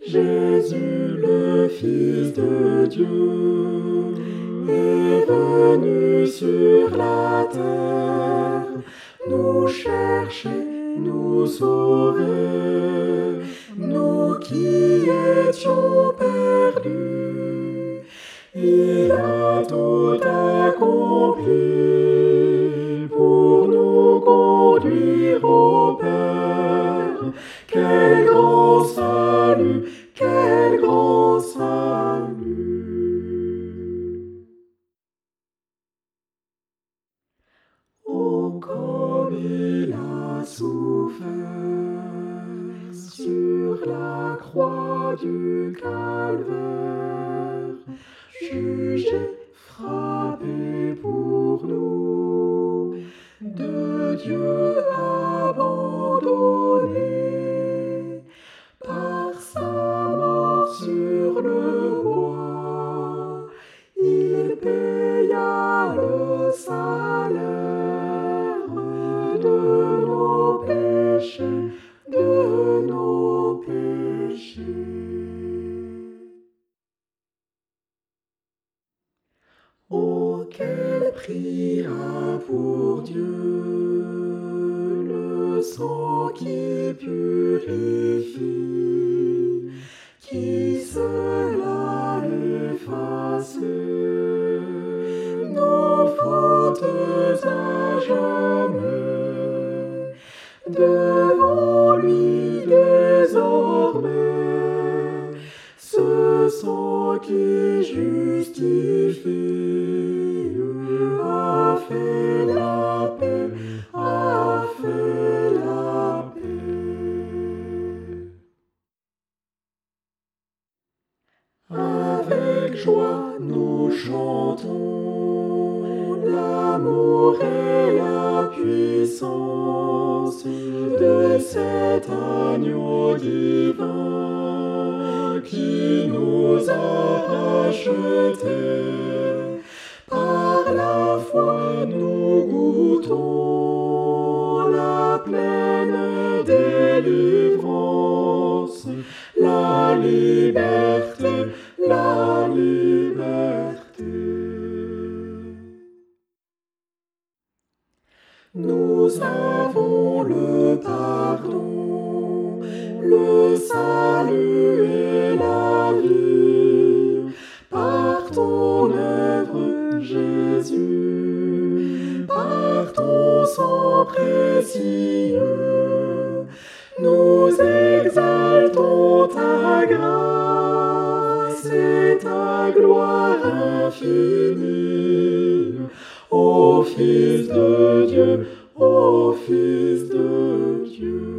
Jésus, le Fils de Dieu, est venu sur la terre nous chercher, nous sauver, nous qui étions perdus. Il a tout accompli comme il a souffert sur la croix du calvaire, jugé, frappé pour nous, de Dieu abandonné, Oh, quel prix a pour Dieu le sang qui purifie, qui cela efface nos fautes à jamais. Devant lui désormais, ce sang qui justifie Avec joie nous chantons l'amour et la puissance de cet agneau divin qui nous a rachetés. Par la foi nous goûtons la pleine délivrance, la liberté, Nous avons le pardon, le salut et la vie par ton œuvre, Jésus, par ton sang précieux. Nous exaltons ta grâce et ta gloire infinie. Fils de Dieu, ô Fils de Dieu.